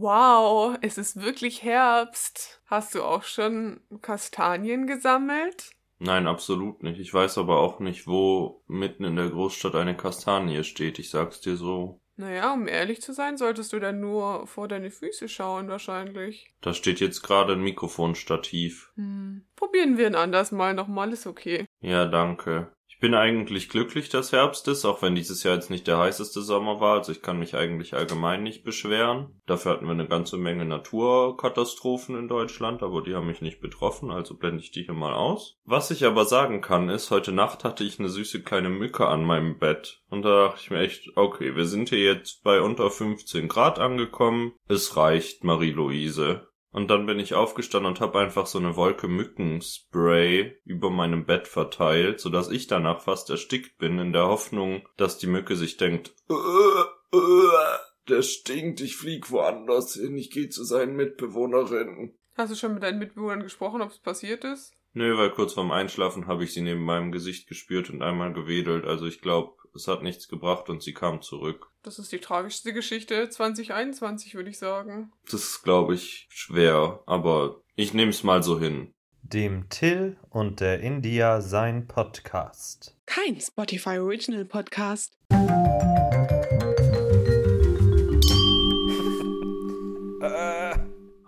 Wow, es ist wirklich Herbst. Hast du auch schon Kastanien gesammelt? Nein, absolut nicht. Ich weiß aber auch nicht, wo mitten in der Großstadt eine Kastanie steht. Ich sag's dir so. Naja, um ehrlich zu sein, solltest du dann nur vor deine Füße schauen, wahrscheinlich. Da steht jetzt gerade ein Mikrofonstativ. Hm. Probieren wir ein anderes Mal nochmal, ist okay. Ja, danke. Ich bin eigentlich glücklich, dass Herbst ist, auch wenn dieses Jahr jetzt nicht der heißeste Sommer war. Also ich kann mich eigentlich allgemein nicht beschweren. Dafür hatten wir eine ganze Menge Naturkatastrophen in Deutschland, aber die haben mich nicht betroffen, also blende ich die hier mal aus. Was ich aber sagen kann, ist, heute Nacht hatte ich eine süße kleine Mücke an meinem Bett. Und da dachte ich mir echt, okay, wir sind hier jetzt bei unter 15 Grad angekommen. Es reicht, Marie-Louise. Und dann bin ich aufgestanden und habe einfach so eine Wolke Mückenspray über meinem Bett verteilt, sodass ich danach fast erstickt bin, in der Hoffnung, dass die Mücke sich denkt, äh, äh, der stinkt, ich flieg woanders hin, ich gehe zu seinen Mitbewohnerinnen. Hast du schon mit deinen Mitbewohnern gesprochen, ob es passiert ist? Nö, weil kurz vorm Einschlafen habe ich sie neben meinem Gesicht gespürt und einmal gewedelt, also ich glaube, es hat nichts gebracht und sie kam zurück. Das ist die tragischste Geschichte 2021, würde ich sagen. Das ist, glaube ich, schwer, aber ich nehme es mal so hin. Dem Till und der India sein Podcast. Kein Spotify Original Podcast.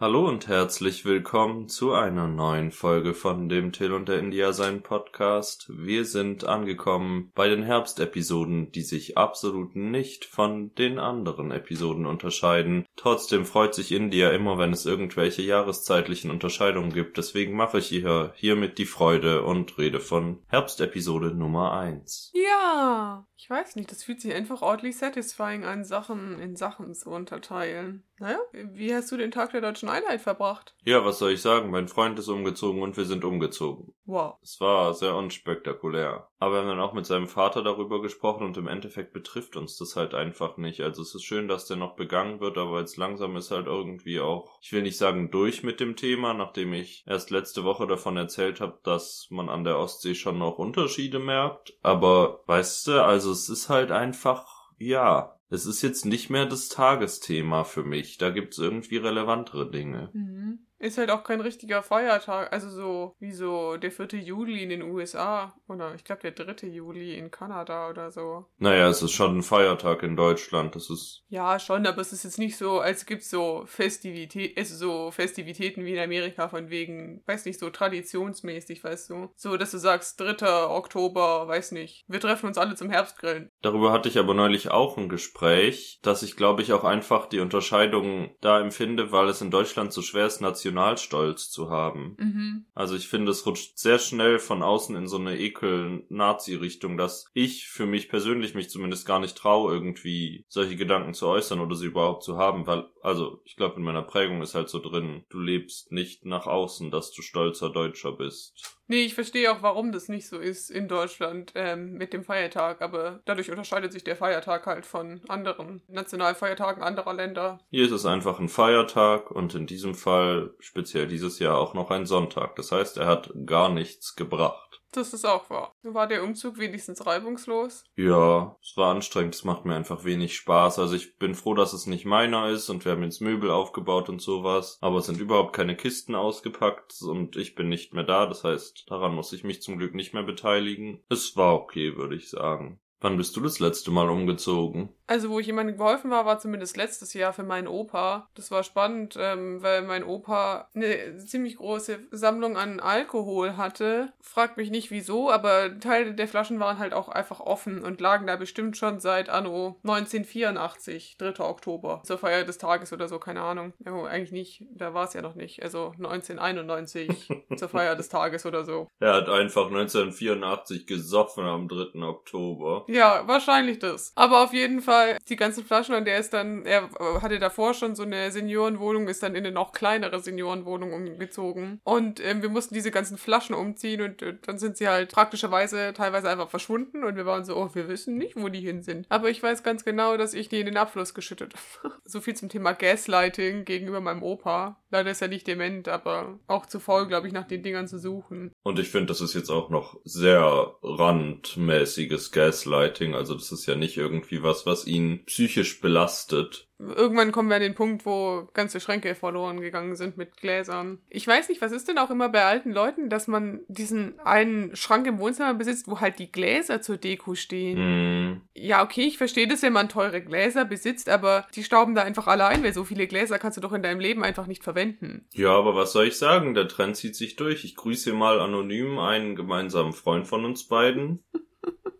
Hallo und herzlich willkommen zu einer neuen Folge von dem Till und der India sein Podcast. Wir sind angekommen bei den Herbstepisoden, die sich absolut nicht von den anderen Episoden unterscheiden. Trotzdem freut sich India immer, wenn es irgendwelche jahreszeitlichen Unterscheidungen gibt. Deswegen mache ich hier hiermit die Freude und rede von Herbstepisode Nummer 1. Ja, ich weiß nicht, das fühlt sich einfach ordentlich satisfying an, Sachen in Sachen zu unterteilen. Naja, wie hast du den Tag der deutschen Einheit verbracht? Ja, was soll ich sagen? Mein Freund ist umgezogen und wir sind umgezogen. Wow. Es war sehr unspektakulär. Aber wir haben dann auch mit seinem Vater darüber gesprochen und im Endeffekt betrifft uns das halt einfach nicht. Also es ist schön, dass der noch begangen wird, aber jetzt langsam ist halt irgendwie auch, ich will nicht sagen durch mit dem Thema, nachdem ich erst letzte Woche davon erzählt habe, dass man an der Ostsee schon noch Unterschiede merkt. Aber weißt du, also es ist halt einfach, ja, es ist jetzt nicht mehr das Tagesthema für mich. Da gibt's irgendwie relevantere Dinge. Mhm. Ist halt auch kein richtiger Feiertag, also so wie so der 4. Juli in den USA oder ich glaube der 3. Juli in Kanada oder so. Naja, es ist schon ein Feiertag in Deutschland, das ist... Ja, schon, aber es ist jetzt nicht so, als gibt es so Festivitäten, also so Festivitäten wie in Amerika von wegen, weiß nicht, so traditionsmäßig, weißt du. So, dass du sagst, 3. Oktober, weiß nicht, wir treffen uns alle zum Herbstgrillen. Darüber hatte ich aber neulich auch ein Gespräch, dass ich glaube ich auch einfach die Unterscheidung da empfinde, weil es in Deutschland so schwer ist, national Nationalstolz zu haben. Mhm. Also ich finde, es rutscht sehr schnell von außen in so eine Ekel-Nazi-Richtung, dass ich für mich persönlich mich zumindest gar nicht traue, irgendwie solche Gedanken zu äußern oder sie überhaupt zu haben, weil, also ich glaube, in meiner Prägung ist halt so drin, du lebst nicht nach außen, dass du stolzer Deutscher bist. Nee, ich verstehe auch, warum das nicht so ist in Deutschland ähm, mit dem Feiertag, aber dadurch unterscheidet sich der Feiertag halt von anderen Nationalfeiertagen anderer Länder. Hier ist es einfach ein Feiertag und in diesem Fall speziell dieses Jahr auch noch ein Sonntag. Das heißt, er hat gar nichts gebracht. Das ist auch wahr. War der Umzug wenigstens reibungslos? Ja, es war anstrengend, es macht mir einfach wenig Spaß. Also ich bin froh, dass es nicht meiner ist und wir haben jetzt Möbel aufgebaut und sowas. Aber es sind überhaupt keine Kisten ausgepackt und ich bin nicht mehr da. Das heißt, daran muss ich mich zum Glück nicht mehr beteiligen. Es war okay, würde ich sagen. Wann bist du das letzte Mal umgezogen? Also, wo ich jemandem geholfen war, war zumindest letztes Jahr für meinen Opa. Das war spannend, ähm, weil mein Opa eine ziemlich große Sammlung an Alkohol hatte. Fragt mich nicht wieso, aber Teile der Flaschen waren halt auch einfach offen und lagen da bestimmt schon seit Anno 1984, 3. Oktober, zur Feier des Tages oder so, keine Ahnung. Ja, eigentlich nicht, da war es ja noch nicht. Also 1991 zur Feier des Tages oder so. Er hat einfach 1984 gesoffen am 3. Oktober. Ja, wahrscheinlich das. Aber auf jeden Fall die ganzen Flaschen und der ist dann, er hatte davor schon so eine Seniorenwohnung, ist dann in eine noch kleinere Seniorenwohnung umgezogen. Und ähm, wir mussten diese ganzen Flaschen umziehen und äh, dann sind sie halt praktischerweise teilweise einfach verschwunden und wir waren so, oh, wir wissen nicht, wo die hin sind. Aber ich weiß ganz genau, dass ich die in den Abfluss geschüttet habe. so viel zum Thema Gaslighting gegenüber meinem Opa. Leider ist er nicht dement, aber auch zu faul, glaube ich, nach den Dingern zu suchen. Und ich finde, das ist jetzt auch noch sehr randmäßiges Gaslighting. Also das ist ja nicht irgendwie was, was ihn psychisch belastet. irgendwann kommen wir an den Punkt, wo ganze Schränke verloren gegangen sind mit Gläsern. Ich weiß nicht, was ist denn auch immer bei alten Leuten, dass man diesen einen Schrank im Wohnzimmer besitzt, wo halt die Gläser zur Deko stehen. Hm, Ja, okay, ich verstehe das, wenn man teure Gläser besitzt, aber die stauben da einfach alle ein, weil so viele Gläser kannst du doch in deinem Leben einfach nicht verwenden. Ja, aber was soll ich sagen? Der Trend zieht sich durch. Ich grüße mal anonym einen gemeinsamen Freund von uns beiden,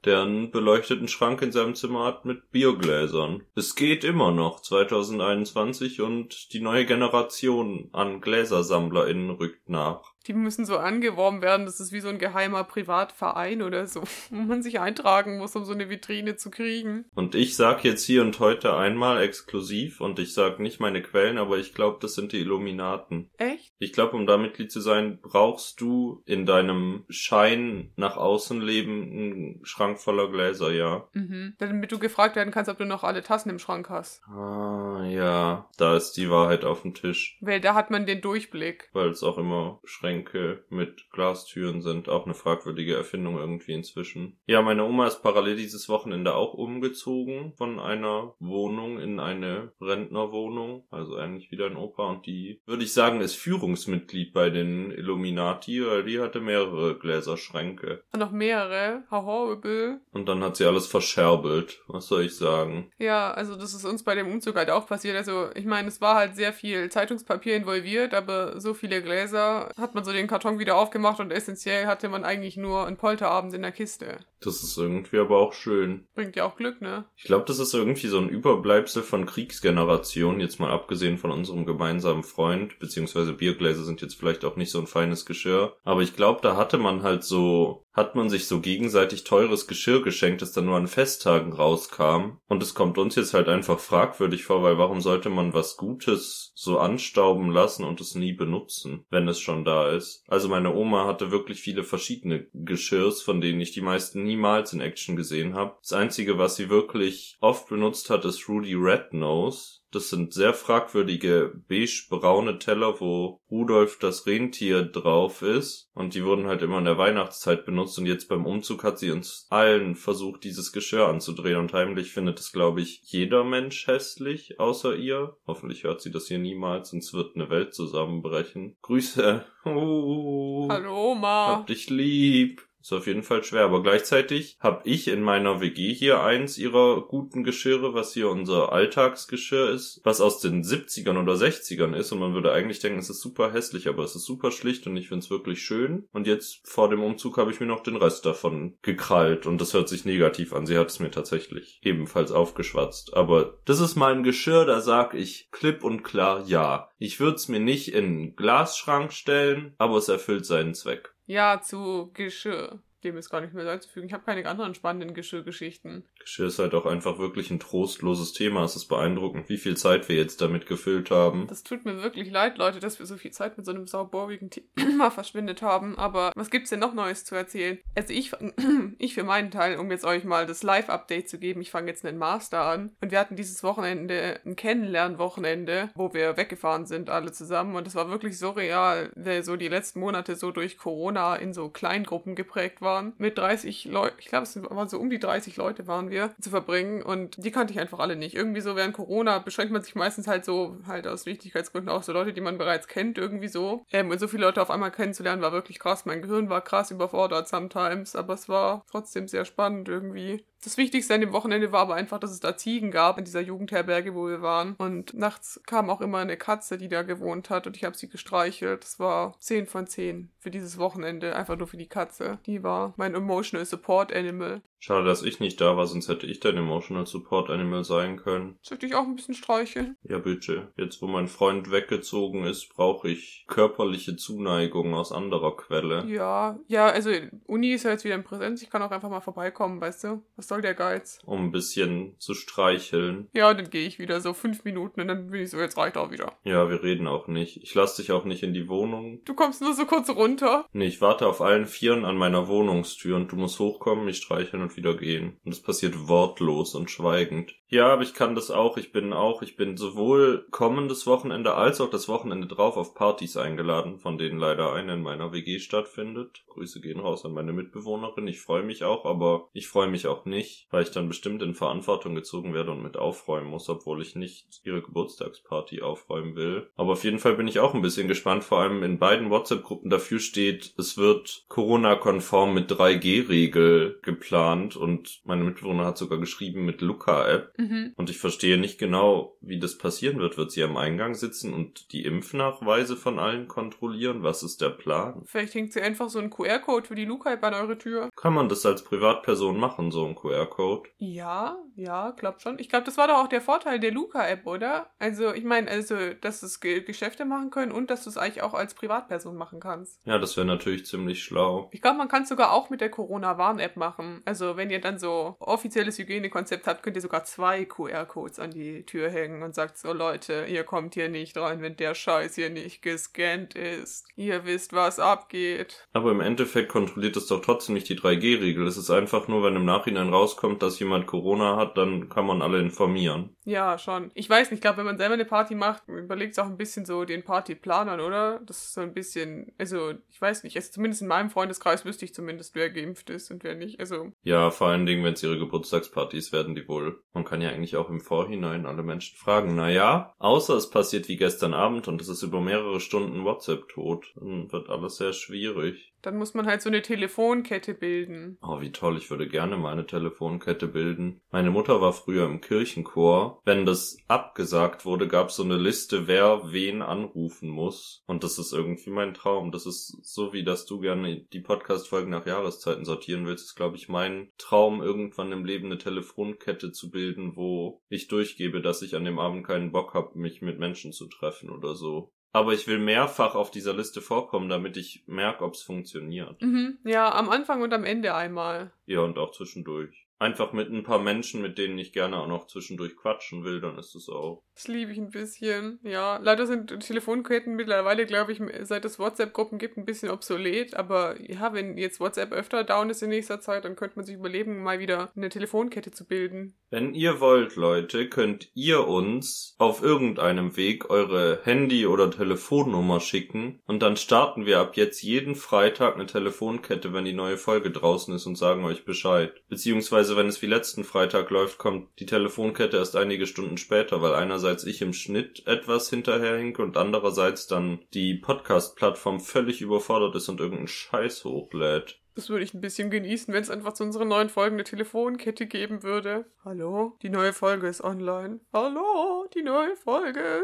der einen beleuchteten Schrank in seinem Zimmer hat mit Biergläsern. Es geht immer noch, 2021, und die neue Generation an GläsersammlerInnen rückt nach. Die müssen so angeworben werden, das ist wie so ein geheimer Privatverein oder so, wo man sich eintragen muss, um so eine Vitrine zu kriegen. Und ich sag jetzt hier und heute einmal exklusiv, und ich sag nicht meine Quellen, aber ich glaube, das sind die Illuminaten. Echt? Ich glaube, um da Mitglied zu sein, brauchst du in deinem Schein nach außen leben einen Schrank voller Gläser, ja. Mhm. Damit du gefragt werden kannst, ob du noch alle Tassen im Schrank hast. Ah, ja. Da ist die Wahrheit auf dem Tisch. Weil da hat man den Durchblick. Weil es auch immer Schränke mit Glastüren sind. Auch eine fragwürdige Erfindung irgendwie inzwischen. Ja, meine Oma ist parallel dieses Wochenende auch umgezogen von einer Wohnung in eine Rentnerwohnung. Also eigentlich wieder ein Opa. Und die, würde ich sagen, ist Führungsmitglied bei den Illuminati, weil die hatte mehrere Gläserschränke. Und noch mehrere. Horrible. Und dann hat sie alles verscherbelt. Was soll ich sagen? Ja, also das ist uns bei dem Umzug halt auch passiert. Also ich meine, es war halt sehr viel Zeitungspapier involviert, aber so viele Gläser hat man so den Karton wieder aufgemacht und essentiell hatte man eigentlich nur einen Polterabend in der Kiste. Das ist irgendwie aber auch schön. Bringt ja auch Glück, ne? Ich glaube, das ist irgendwie so ein Überbleibsel von Kriegsgenerationen, jetzt mal abgesehen von unserem gemeinsamen Freund, beziehungsweise Biergläser sind jetzt vielleicht auch nicht so ein feines Geschirr. Aber ich glaube, da hatte man halt so, hat man sich so gegenseitig teures Geschirr geschenkt, das dann nur an Festtagen rauskam. Und es kommt uns jetzt halt einfach fragwürdig vor, weil warum sollte man was Gutes so anstauben lassen und es nie benutzen, wenn es schon da ist? Also meine Oma hatte wirklich viele verschiedene Geschirrs, von denen ich die meisten niemals in Action gesehen habe. Das einzige, was sie wirklich oft benutzt hat, ist Rudy Red Nose. Das sind sehr fragwürdige beige-braune Teller, wo Rudolf das Rentier drauf ist. Und die wurden halt immer in der Weihnachtszeit benutzt. Und jetzt beim Umzug hat sie uns allen versucht, dieses Geschirr anzudrehen. Und heimlich findet es, glaube ich, jeder Mensch hässlich, außer ihr. Hoffentlich hört sie das hier niemals, sonst wird eine Welt zusammenbrechen. Grüße. Uh, Hallo, Oma. Hab dich lieb. Ist auf jeden Fall schwer, aber gleichzeitig habe ich in meiner WG hier eins ihrer guten Geschirre, was hier unser Alltagsgeschirr ist, was aus den 70ern oder 60ern ist und man würde eigentlich denken, es ist super hässlich, aber es ist super schlicht und ich finde es wirklich schön. Und jetzt vor dem Umzug habe ich mir noch den Rest davon gekrallt und das hört sich negativ an. Sie hat es mir tatsächlich ebenfalls aufgeschwatzt. Aber das ist mein Geschirr, da sag ich klipp und klar ja. Ich würde es mir nicht in einen Glasschrank stellen, aber es erfüllt seinen Zweck. Ja, zu Geschirr. Dem ist gar nicht mehr einzufügen. Ich habe keine anderen spannenden Geschirrgeschichten. Geschirr ist halt auch einfach wirklich ein trostloses Thema. Es ist beeindruckend, wie viel Zeit wir jetzt damit gefüllt haben. Das tut mir wirklich leid, Leute, dass wir so viel Zeit mit so einem sauborigen Thema verschwendet haben. Aber was gibt's denn noch Neues zu erzählen? Also ich, ich für meinen Teil, um jetzt euch mal das Live-Update zu geben, ich fange jetzt einen Master an. Und wir hatten dieses Wochenende ein Kennenlernwochenende, wo wir weggefahren sind, alle zusammen. Und es war wirklich so real, weil so die letzten Monate so durch Corona in so Kleingruppen geprägt waren. Mit 30 Leuten, ich glaube, es waren so um die 30 Leute waren wir, zu verbringen. Und die kannte ich einfach alle nicht. Irgendwie so während Corona beschränkt man sich meistens halt so, halt aus Wichtigkeitsgründen auch so Leute, die man bereits kennt, irgendwie so. Ähm, und so viele Leute auf einmal kennenzulernen, war wirklich krass. Mein Gehirn war krass überfordert sometimes, aber es war trotzdem sehr spannend irgendwie. Das Wichtigste an dem Wochenende war aber einfach, dass es da Ziegen gab in dieser Jugendherberge, wo wir waren. Und nachts kam auch immer eine Katze, die da gewohnt hat und ich habe sie gestreichelt. Das war 10 von 10 für dieses Wochenende, einfach nur für die Katze. Die war mein Emotional Support Animal. Schade, dass ich nicht da war, sonst hätte ich dein Emotional Support Animal sein können. Soll ich dich auch ein bisschen streicheln? Ja, bitte. Jetzt, wo mein Freund weggezogen ist, brauche ich körperliche Zuneigung aus anderer Quelle. Ja, ja, also Uni ist ja jetzt wieder in Präsenz. Ich kann auch einfach mal vorbeikommen, weißt du? Was soll der Geiz? Um ein bisschen zu streicheln. Ja, dann gehe ich wieder so fünf Minuten und dann bin ich so, jetzt reicht auch wieder. Ja, wir reden auch nicht. Ich lasse dich auch nicht in die Wohnung. Du kommst nur so kurz runter. Nee, ich warte auf allen Vieren an meiner Wohnungstür und du musst hochkommen, mich streicheln und und wieder gehen. Und es passiert wortlos und schweigend. Ja, aber ich kann das auch. Ich bin auch, ich bin sowohl kommendes Wochenende als auch das Wochenende drauf auf Partys eingeladen, von denen leider eine in meiner WG stattfindet. Grüße gehen raus an meine Mitbewohnerin. Ich freue mich auch, aber ich freue mich auch nicht, weil ich dann bestimmt in Verantwortung gezogen werde und mit aufräumen muss, obwohl ich nicht ihre Geburtstagsparty aufräumen will. Aber auf jeden Fall bin ich auch ein bisschen gespannt, vor allem in beiden WhatsApp-Gruppen dafür steht, es wird Corona-konform mit 3G-Regel geplant und meine Mitbewohner hat sogar geschrieben mit Luca-App. Mhm. Und ich verstehe nicht genau, wie das passieren wird. Wird sie am Eingang sitzen und die Impfnachweise von allen kontrollieren? Was ist der Plan? Vielleicht hängt sie einfach so einen QR-Code für die Luca-App an eure Tür. Kann man das als Privatperson machen, so ein QR-Code? Ja, ja, glaubt schon. Ich glaube, das war doch auch der Vorteil der Luca-App, oder? Also, ich meine, also, dass es Ge Geschäfte machen können und dass du es eigentlich auch als Privatperson machen kannst. Ja, das wäre natürlich ziemlich schlau. Ich glaube, man kann es sogar auch mit der Corona-Warn-App machen. Also, wenn ihr dann so offizielles Hygienekonzept habt, könnt ihr sogar zwei QR-Codes an die Tür hängen und sagt so, Leute, ihr kommt hier nicht rein, wenn der Scheiß hier nicht gescannt ist. Ihr wisst, was abgeht. Aber im Endeffekt kontrolliert es doch trotzdem nicht die 3G-Regel. Es ist einfach nur, wenn im Nachhinein rauskommt, dass jemand Corona hat, dann kann man alle informieren. Ja, schon. Ich weiß nicht, ich glaube, wenn man selber eine Party macht, überlegt es auch ein bisschen so den Partyplanern, oder? Das ist so ein bisschen, also, ich weiß nicht, also zumindest in meinem Freundeskreis wüsste ich zumindest, wer geimpft ist und wer nicht. Also, Ja, vor allen Dingen, wenn es ihre Geburtstagspartys werden, die wohl. Man kann ja eigentlich auch im Vorhinein alle Menschen fragen. Naja, außer es passiert wie gestern Abend und es ist über mehrere Stunden WhatsApp tot. Dann wird alles sehr schwierig. Dann muss man halt so eine Telefonkette bilden. Oh, wie toll, ich würde gerne mal eine Telefonkette bilden. Meine Mutter war früher im Kirchenchor. Wenn das abgesagt wurde, gab es so eine Liste, wer wen anrufen muss. Und das ist irgendwie mein Traum. Das ist so wie, dass du gerne die Podcast-Folgen nach Jahreszeiten sortieren willst, ist, glaube ich, mein Traum, irgendwann im Leben eine Telefonkette zu bilden, wo ich durchgebe, dass ich an dem Abend keinen Bock habe, mich mit Menschen zu treffen oder so. Aber ich will mehrfach auf dieser Liste vorkommen, damit ich merke, ob es funktioniert. Mhm. Ja, am Anfang und am Ende einmal. Ja, und auch zwischendurch. Einfach mit ein paar Menschen, mit denen ich gerne auch noch zwischendurch quatschen will, dann ist es auch. Das liebe ich ein bisschen. Ja, leider sind Telefonketten mittlerweile, glaube ich, seit es WhatsApp-Gruppen gibt, ein bisschen obsolet. Aber ja, wenn jetzt WhatsApp öfter down ist in nächster Zeit, dann könnte man sich überlegen, mal wieder eine Telefonkette zu bilden. Wenn ihr wollt, Leute, könnt ihr uns auf irgendeinem Weg eure Handy- oder Telefonnummer schicken und dann starten wir ab jetzt jeden Freitag eine Telefonkette, wenn die neue Folge draußen ist und sagen euch Bescheid. Beziehungsweise, wenn es wie letzten Freitag läuft, kommt die Telefonkette erst einige Stunden später, weil einerseits ich im Schnitt etwas hinterherhinke und andererseits dann die Podcast-Plattform völlig überfordert ist und irgendeinen Scheiß hochlädt. Das würde ich ein bisschen genießen, wenn es einfach zu unseren neuen Folgen eine Telefonkette geben würde. Hallo, die neue Folge ist online. Hallo, die neue Folge.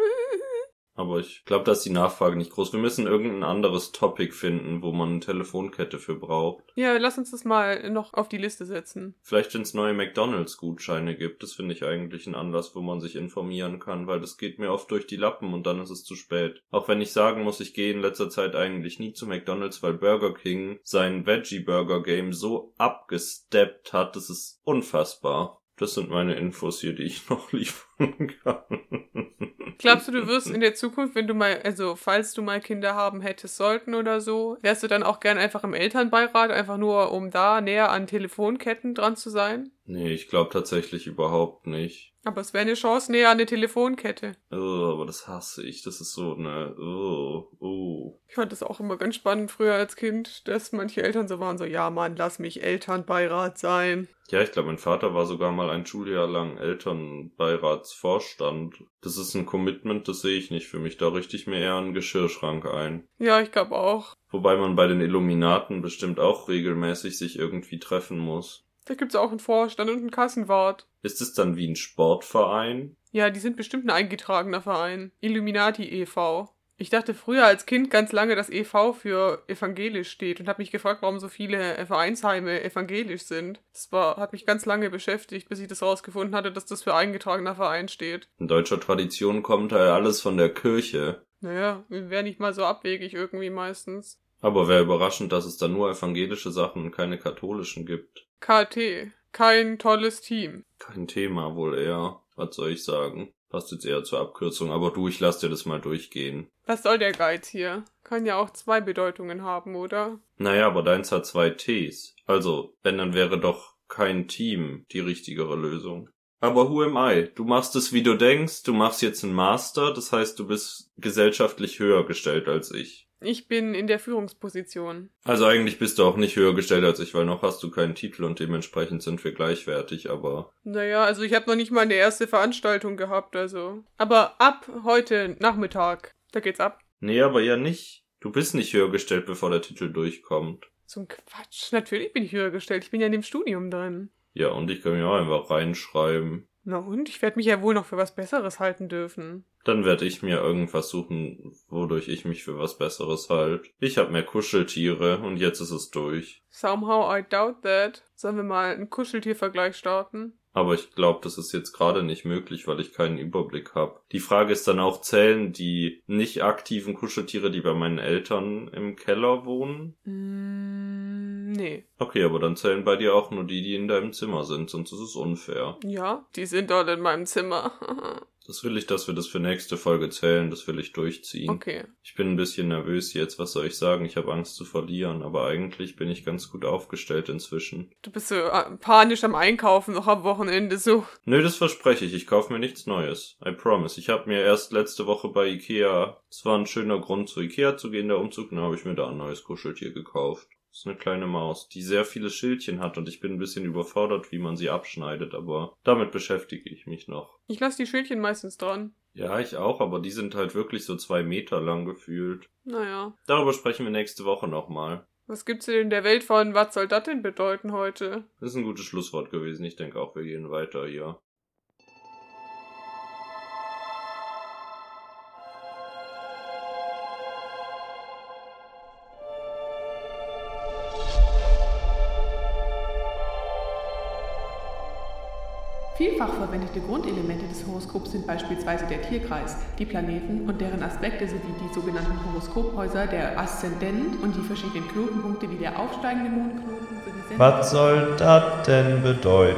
Aber ich glaube, da ist die Nachfrage nicht groß. Wir müssen irgendein anderes Topic finden, wo man eine Telefonkette für braucht. Ja, lass uns das mal noch auf die Liste setzen. Vielleicht, wenn es neue McDonalds-Gutscheine gibt. Das finde ich eigentlich ein Anlass, wo man sich informieren kann, weil das geht mir oft durch die Lappen und dann ist es zu spät. Auch wenn ich sagen muss, ich gehe in letzter Zeit eigentlich nie zu McDonalds, weil Burger King sein Veggie-Burger-Game so abgesteppt hat, das ist unfassbar. Das sind meine Infos hier, die ich noch liefern kann. Glaubst du, du wirst in der Zukunft, wenn du mal, also falls du mal Kinder haben hättest sollten oder so, wärst du dann auch gern einfach im Elternbeirat, einfach nur um da näher an Telefonketten dran zu sein? Nee, ich glaube tatsächlich überhaupt nicht. Aber es wäre eine Chance näher an eine Telefonkette. Oh, aber das hasse ich. Das ist so eine. Oh, oh. Ich fand das auch immer ganz spannend früher als Kind, dass manche Eltern so waren, so, ja Mann, lass mich Elternbeirat sein. Ja, ich glaube, mein Vater war sogar mal ein Schuljahr lang Elternbeiratsvorstand. Das ist ein Commitment, das sehe ich nicht für mich. Da richte ich mir eher einen Geschirrschrank ein. Ja, ich glaube auch. Wobei man bei den Illuminaten bestimmt auch regelmäßig sich irgendwie treffen muss. Da gibt's auch einen Vorstand und einen Kassenwart. Ist es dann wie ein Sportverein? Ja, die sind bestimmt ein eingetragener Verein. Illuminati e.V. Ich dachte früher als Kind ganz lange, dass e.V. für evangelisch steht und habe mich gefragt, warum so viele Vereinsheime evangelisch sind. Das war, hat mich ganz lange beschäftigt, bis ich das rausgefunden hatte, dass das für eingetragener Verein steht. In deutscher Tradition kommt halt alles von der Kirche. Naja, wäre nicht mal so abwegig irgendwie meistens. Aber wäre überraschend, dass es da nur evangelische Sachen und keine katholischen gibt. KT. Kein tolles Team. Kein Thema wohl eher. Was soll ich sagen? Passt jetzt eher zur Abkürzung, aber du, ich lass dir das mal durchgehen. Was soll der Geiz hier? Kann ja auch zwei Bedeutungen haben, oder? Naja, aber deins hat zwei Ts. Also, wenn dann wäre doch kein Team die richtigere Lösung. Aber who am I? Du machst es, wie du denkst, du machst jetzt einen Master, das heißt, du bist gesellschaftlich höher gestellt als ich. Ich bin in der Führungsposition. Also eigentlich bist du auch nicht höher gestellt als ich, weil noch hast du keinen Titel und dementsprechend sind wir gleichwertig, aber. Naja, also ich habe noch nicht mal eine erste Veranstaltung gehabt, also. Aber ab heute Nachmittag, da geht's ab. Nee, aber ja nicht. Du bist nicht höher gestellt, bevor der Titel durchkommt. Ein Quatsch. Natürlich bin ich höher gestellt. Ich bin ja in dem Studium drin. Ja, und ich kann mir auch einfach reinschreiben. Na und? Ich werde mich ja wohl noch für was Besseres halten dürfen. Dann werde ich mir irgendwas suchen, wodurch ich mich für was Besseres halte. Ich habe mehr Kuscheltiere und jetzt ist es durch. Somehow I doubt that. Sollen wir mal einen Kuscheltiervergleich starten? Aber ich glaube, das ist jetzt gerade nicht möglich, weil ich keinen Überblick habe. Die Frage ist dann auch, zählen die nicht aktiven Kuscheltiere, die bei meinen Eltern im Keller wohnen? Mm, nee. Okay, aber dann zählen bei dir auch nur die, die in deinem Zimmer sind, sonst ist es unfair. Ja, die sind dort in meinem Zimmer. Das will ich, dass wir das für nächste Folge zählen, das will ich durchziehen. okay. Ich bin ein bisschen nervös jetzt, was soll ich sagen? Ich habe Angst zu verlieren, aber eigentlich bin ich ganz gut aufgestellt inzwischen. Du bist so äh, panisch am Einkaufen noch am Wochenende so. Nö, das verspreche ich, ich kaufe mir nichts Neues. I promise. Ich habe mir erst letzte Woche bei Ikea, es war ein schöner Grund zu Ikea zu gehen, der Umzug, dann habe ich mir da ein neues Kuscheltier gekauft. Das ist eine kleine Maus, die sehr viele Schildchen hat und ich bin ein bisschen überfordert, wie man sie abschneidet, aber damit beschäftige ich mich noch. Ich lasse die Schildchen meistens dran. Ja, ich auch, aber die sind halt wirklich so zwei Meter lang gefühlt. Naja. Darüber sprechen wir nächste Woche nochmal. Was gibt's denn in der Welt von, was soll das denn bedeuten heute? Das ist ein gutes Schlusswort gewesen. Ich denke auch, wir gehen weiter hier. Vielfach verwendete Grundelemente des Horoskops sind beispielsweise der Tierkreis, die Planeten und deren Aspekte sowie die sogenannten Horoskophäuser, der Aszendent und die verschiedenen Knotenpunkte wie der aufsteigende Mondknoten sowie Was soll das denn bedeuten?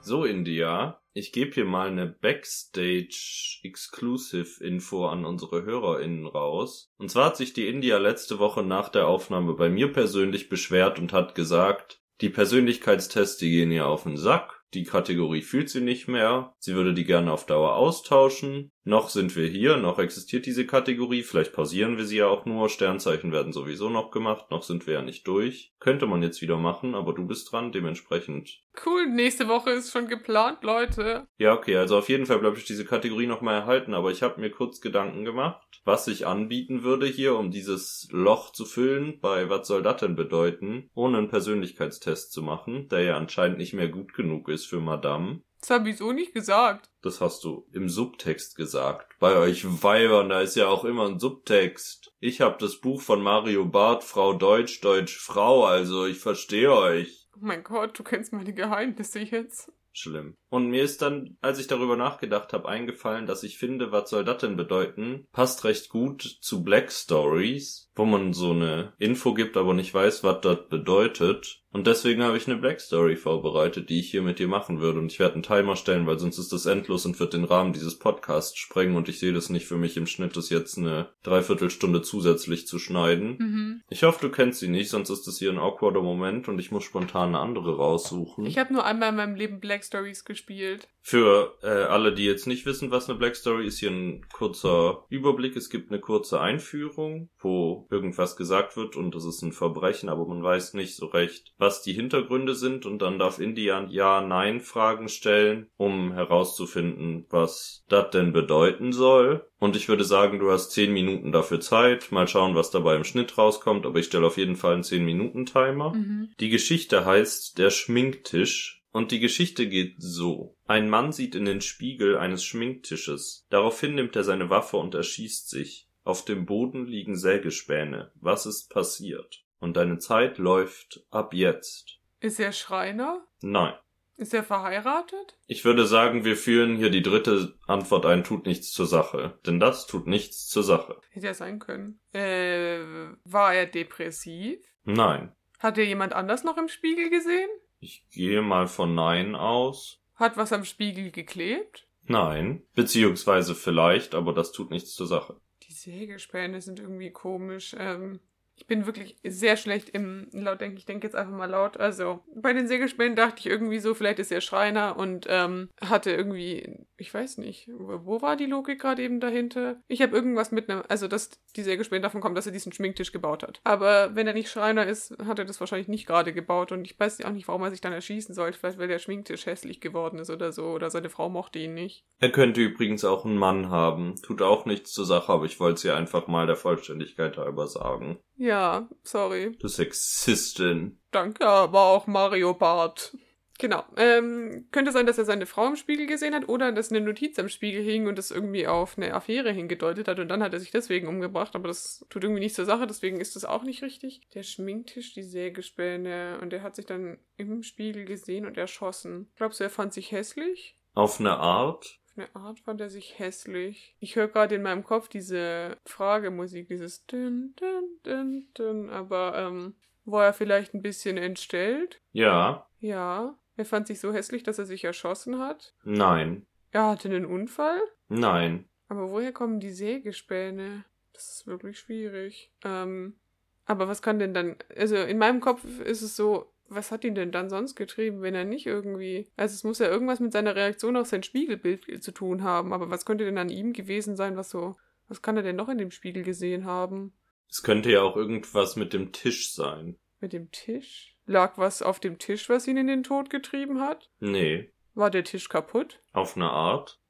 So, India, ich gebe hier mal eine Backstage-Exclusive-Info an unsere HörerInnen raus. Und zwar hat sich die India letzte Woche nach der Aufnahme bei mir persönlich beschwert und hat gesagt, die Persönlichkeitstests, die gehen ihr auf den Sack. Die Kategorie fühlt sie nicht mehr. Sie würde die gerne auf Dauer austauschen. Noch sind wir hier, noch existiert diese Kategorie. Vielleicht pausieren wir sie ja auch nur. Sternzeichen werden sowieso noch gemacht. Noch sind wir ja nicht durch. Könnte man jetzt wieder machen, aber du bist dran. Dementsprechend Cool, nächste Woche ist schon geplant, Leute. Ja, okay, also auf jeden Fall bleibe ich diese Kategorie nochmal erhalten, aber ich habe mir kurz Gedanken gemacht, was ich anbieten würde hier, um dieses Loch zu füllen, bei was soll das denn bedeuten, ohne einen Persönlichkeitstest zu machen, der ja anscheinend nicht mehr gut genug ist für Madame. Das hab ich so nicht gesagt. Das hast du im Subtext gesagt. Bei euch Weibern, da ist ja auch immer ein Subtext. Ich hab das Buch von Mario Barth, Frau Deutsch, Deutsch Frau, also ich verstehe euch. Oh mein Gott, du kennst meine Geheimnisse jetzt. Schlimm. Und mir ist dann, als ich darüber nachgedacht habe, eingefallen, dass ich finde, was soll das denn bedeuten? Passt recht gut zu Black Stories, wo man so eine Info gibt, aber nicht weiß, was das bedeutet. Und deswegen habe ich eine Black Story vorbereitet, die ich hier mit dir machen würde. Und ich werde einen Timer stellen, weil sonst ist das endlos und wird den Rahmen dieses Podcasts sprengen. Und ich sehe das nicht für mich im Schnitt, das jetzt eine Dreiviertelstunde zusätzlich zu schneiden. Mhm. Ich hoffe, du kennst sie nicht, sonst ist das hier ein awkwarder Moment und ich muss spontan eine andere raussuchen. Ich habe nur einmal in meinem Leben Black Stories gespielt. Für äh, alle, die jetzt nicht wissen, was eine Black Story ist, hier ein kurzer Überblick. Es gibt eine kurze Einführung, wo irgendwas gesagt wird und es ist ein Verbrechen, aber man weiß nicht so recht, was die Hintergründe sind und dann darf India Ja-Nein-Fragen stellen, um herauszufinden, was das denn bedeuten soll. Und ich würde sagen, du hast 10 Minuten dafür Zeit. Mal schauen, was dabei im Schnitt rauskommt, aber ich stelle auf jeden Fall einen 10-Minuten-Timer. Mhm. Die Geschichte heißt Der Schminktisch und die Geschichte geht so. Ein Mann sieht in den Spiegel eines Schminktisches. Daraufhin nimmt er seine Waffe und erschießt sich. Auf dem Boden liegen Sägespäne. Was ist passiert? Und deine Zeit läuft ab jetzt. Ist er Schreiner? Nein. Ist er verheiratet? Ich würde sagen, wir führen hier die dritte Antwort ein, tut nichts zur Sache. Denn das tut nichts zur Sache. Hätte er sein können. Äh, war er depressiv? Nein. Hat er jemand anders noch im Spiegel gesehen? Ich gehe mal von Nein aus. Hat was am Spiegel geklebt? Nein. Beziehungsweise vielleicht, aber das tut nichts zur Sache. Die Sägespäne sind irgendwie komisch. Ähm, Ich bin wirklich sehr schlecht im laut denken. Ich denke jetzt einfach mal laut. Also, bei den Sägespänen dachte ich irgendwie so, vielleicht ist er Schreiner und ähm, hatte irgendwie, ich weiß nicht, wo war die Logik gerade eben dahinter? Ich habe irgendwas mit einem, also dass die Sägespäne davon kommen, dass er diesen Schminktisch gebaut hat. Aber wenn er nicht Schreiner ist, hat er das wahrscheinlich nicht gerade gebaut und ich weiß auch nicht, warum er sich dann erschießen sollte. Vielleicht, weil der Schminktisch hässlich geworden ist oder so oder seine Frau mochte ihn nicht. Er könnte übrigens auch einen Mann haben. Tut auch nichts zur Sache, aber ich wollte es ihr einfach mal der Vollständigkeit halber sagen. Ja, sorry. Du Sexistin. Danke, aber auch Mario Bart. Genau. Ähm, könnte sein, dass er seine Frau im Spiegel gesehen hat oder dass eine Notiz am Spiegel hing und das irgendwie auf eine Affäre hingedeutet hat und dann hat er sich deswegen umgebracht, aber das tut irgendwie nicht zur Sache, deswegen ist das auch nicht richtig. Der Schminktisch, die Sägespäne und er hat sich dann im Spiegel gesehen und erschossen. Glaubst du, er fand sich hässlich? Auf eine Art? Eine Art fand er sich hässlich. Ich höre gerade in meinem Kopf diese Fragemusik, dieses dün, dün, dün, dün, aber ähm, war er vielleicht ein bisschen entstellt? Ja. Ja. Er fand sich so hässlich, dass er sich erschossen hat. Nein. Er hatte einen Unfall. Nein. Aber woher kommen die Sägespäne? Das ist wirklich schwierig. Ähm, aber was kann denn dann. Also in meinem Kopf ist es so, was hat ihn denn dann sonst getrieben, wenn er nicht irgendwie. Also es muss ja irgendwas mit seiner Reaktion auf sein Spiegelbild zu tun haben. Aber was könnte denn an ihm gewesen sein, was so. Was kann er denn noch in dem Spiegel gesehen haben? Es könnte ja auch irgendwas mit dem Tisch sein. Mit dem Tisch? Lag was auf dem Tisch, was ihn in den Tod getrieben hat? Nee. War der Tisch kaputt? Auf eine Art?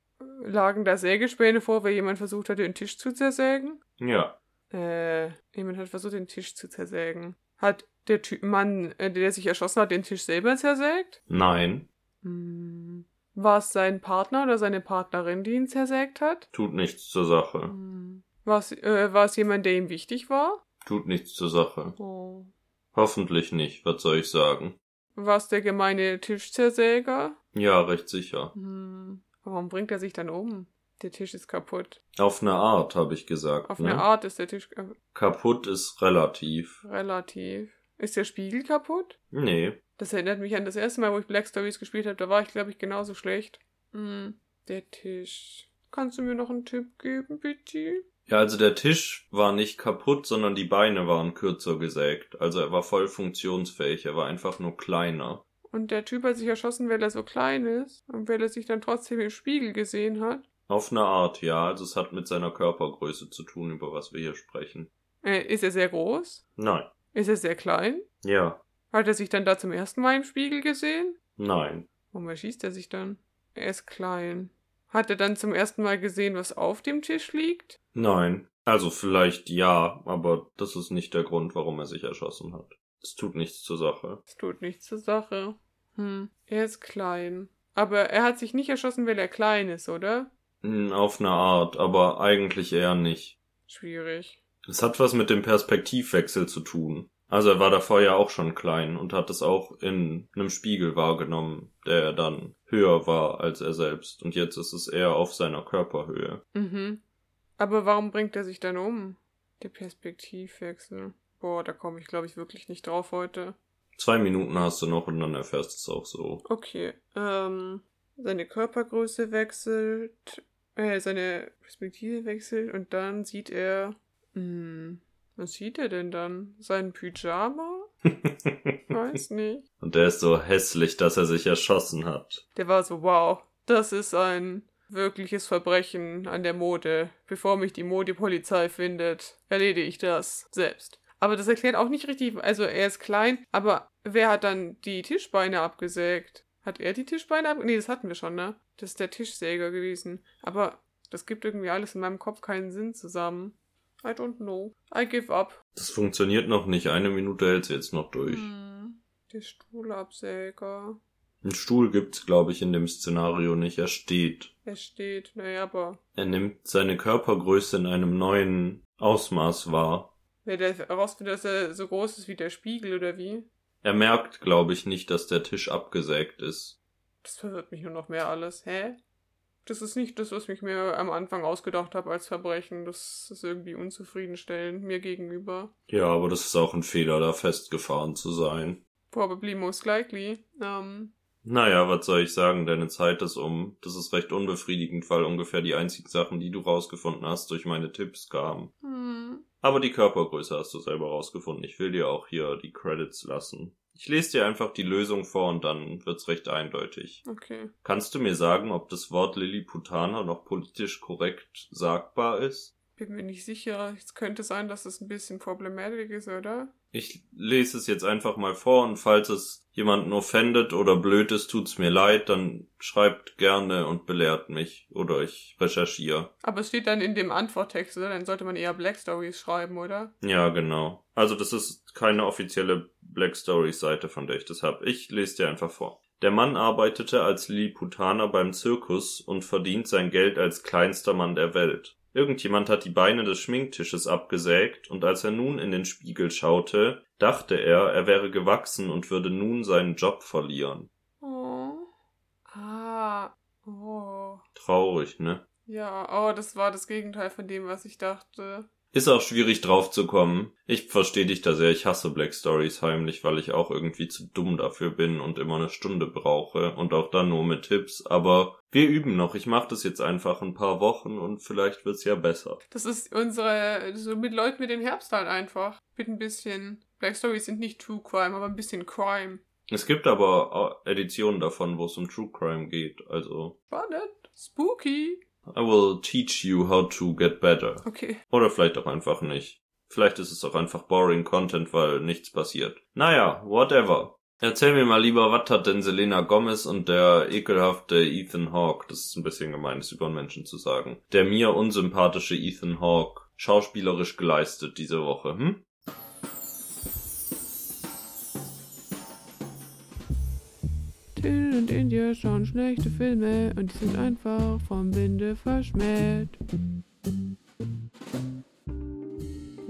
Lagen da Sägespäne vor, weil jemand versucht hat, den Tisch zu zersägen? Ja. Äh, jemand hat versucht, den Tisch zu zersägen. Hat der Ty Mann, äh, der sich erschossen hat, den Tisch selber zersägt? Nein. Hm. War es sein Partner oder seine Partnerin, die ihn zersägt hat? Tut nichts zur Sache. Hm. War es, äh, war es jemand, der ihm wichtig war? Tut nichts zur Sache. Oh. Hoffentlich nicht, was soll ich sagen? War es der gemeine Tischzersäger? Ja, recht sicher. Hm. Warum bringt er sich dann um? Der Tisch ist kaputt. Auf eine Art, habe ich gesagt. Auf ne? eine Art ist der Tisch äh, Kaputt ist relativ. relativ. Ist der Spiegel kaputt? Nee. Das erinnert mich an das erste Mal, wo ich Black Stories gespielt habe. Da war ich, glaube ich, genauso schlecht. Hm, der Tisch. Kannst du mir noch einen Tipp geben, bitte? Ja, also der Tisch war nicht kaputt, sondern die Beine waren kürzer gesägt. Also er war voll funktionsfähig, er war einfach nur kleiner. Und der Typ hat sich erschossen, weil er so klein ist und weil er sich dann trotzdem im Spiegel gesehen hat. Auf eine Art, ja. Also es hat mit seiner Körpergröße zu tun, über was wir hier sprechen. Äh, ist er sehr groß? Nein. Ist er sehr klein? Ja. Hat er sich dann da zum ersten Mal im Spiegel gesehen? Nein. Warum erschießt er sich dann? Er ist klein. Hat er dann zum ersten Mal gesehen, was auf dem Tisch liegt? Nein. Also vielleicht ja, aber das ist nicht der Grund, warum er sich erschossen hat. Es tut nichts zur Sache. Das tut nichts zur Sache. Hm, er ist klein. Aber er hat sich nicht erschossen, weil er klein ist, oder? Hm, Auf eine Art, aber eigentlich eher nicht. Schwierig. Es hat was mit dem Perspektivwechsel zu tun. Also er war davor ja auch schon klein und hat es auch in einem Spiegel wahrgenommen, der dann höher war als er selbst. Und jetzt ist es eher auf seiner Körperhöhe. Mhm. Aber warum bringt er sich dann um? Der Perspektivwechsel. Boah, da komme ich, glaube ich, wirklich nicht drauf heute. Zwei Minuten hast du noch und dann erfährst du es auch so. Okay. Ähm, seine Körpergröße wechselt, äh, seine Perspektive wechselt und dann sieht er. Hm, was sieht er denn dann? Sein Pyjama? Weiß nicht. und der ist so hässlich, dass er sich erschossen hat. Der war so, wow, das ist ein wirkliches Verbrechen an der Mode. Bevor mich die Modepolizei findet, erledige ich das selbst. Aber das erklärt auch nicht richtig, also er ist klein, aber wer hat dann die Tischbeine abgesägt? Hat er die Tischbeine abgesägt? Nee, das hatten wir schon, ne? Das ist der Tischsäger gewesen. Aber das gibt irgendwie alles in meinem Kopf keinen Sinn zusammen. I don't know. I give up. Das funktioniert noch nicht. Eine Minute hält sie jetzt noch durch. Hm. Der Stuhlabsäger. Einen Stuhl gibt's, glaube ich, in dem Szenario nicht. Er steht. Er steht, naja, aber Er nimmt seine Körpergröße in einem neuen Ausmaß wahr. wer der herausfindet, dass er so groß ist wie der Spiegel oder wie? Er merkt, glaube ich, nicht, dass der Tisch abgesägt ist. Das verwirrt mich nur noch mehr alles. Hä? Das ist nicht das, was ich mir am Anfang ausgedacht habe als Verbrechen. Das ist irgendwie unzufriedenstellend mir gegenüber. Ja, aber das ist auch ein Fehler, da festgefahren zu sein. Probably most likely. Ähm, Naja, was soll ich sagen, deine Zeit ist um. Das ist recht unbefriedigend, weil ungefähr die einzigen Sachen, die du rausgefunden hast, durch meine Tipps kamen. hm, Aber die Körpergröße hast du selber rausgefunden. Ich will dir auch hier die Credits lassen. Ich lese dir einfach die Lösung vor und dann wird's recht eindeutig. Okay. Kannst du mir sagen, ob das Wort Lilliputaner noch politisch korrekt sagbar ist? Bin mir nicht sicher. Es könnte sein, dass es ein bisschen problematisch ist, oder? Ich lese es jetzt einfach mal vor und falls es jemanden offendet oder blöd ist, tut's mir leid, dann schreibt gerne und belehrt mich oder ich recherchiere. Aber es steht dann in dem Antworttext, oder? Dann sollte man eher Black Stories schreiben, oder? Ja, genau. Also das ist keine offizielle Black Stories Seite, von der ich das hab. Ich lese dir einfach vor. Der Mann arbeitete als Lilliputaner beim Zirkus und verdient sein Geld als kleinster Mann der Welt. Irgendjemand hat die Beine des Schminktisches abgesägt, und als er nun in den Spiegel schaute, dachte er, er wäre gewachsen und würde nun seinen Job verlieren. Oh. Ah. Oh. Traurig, ne? Ja, oh, das war das Gegenteil von dem, was ich dachte. Ist auch schwierig drauf zu kommen. Ich verstehe dich da sehr. Ich hasse Black Stories heimlich, weil ich auch irgendwie zu dumm dafür bin und immer eine Stunde brauche und auch dann nur mit Tipps. Aber wir üben noch. Ich mache das jetzt einfach ein paar Wochen und vielleicht wird's ja besser. Das ist unsere, so mit Leuten mit dem Herbst halt einfach. Mit ein bisschen. Black Stories sind nicht True Crime, aber ein bisschen Crime. Es gibt aber auch Editionen davon, wo es um True Crime geht. Also, Spannend. Spooky. I will teach you how to get better. Okay. Oder vielleicht auch einfach nicht. Vielleicht ist es auch einfach boring Content, weil nichts passiert. Naja, whatever. Erzähl mir mal lieber, was hat denn Selena Gomez und der ekelhafte Ethan Hawke, das ist ein bisschen gemein, das über einen Menschen zu sagen, der mir unsympathische Ethan Hawke schauspielerisch geleistet diese Woche, hm? Till und India schauen schlechte Filme und die sind einfach vom Winde verschmäht.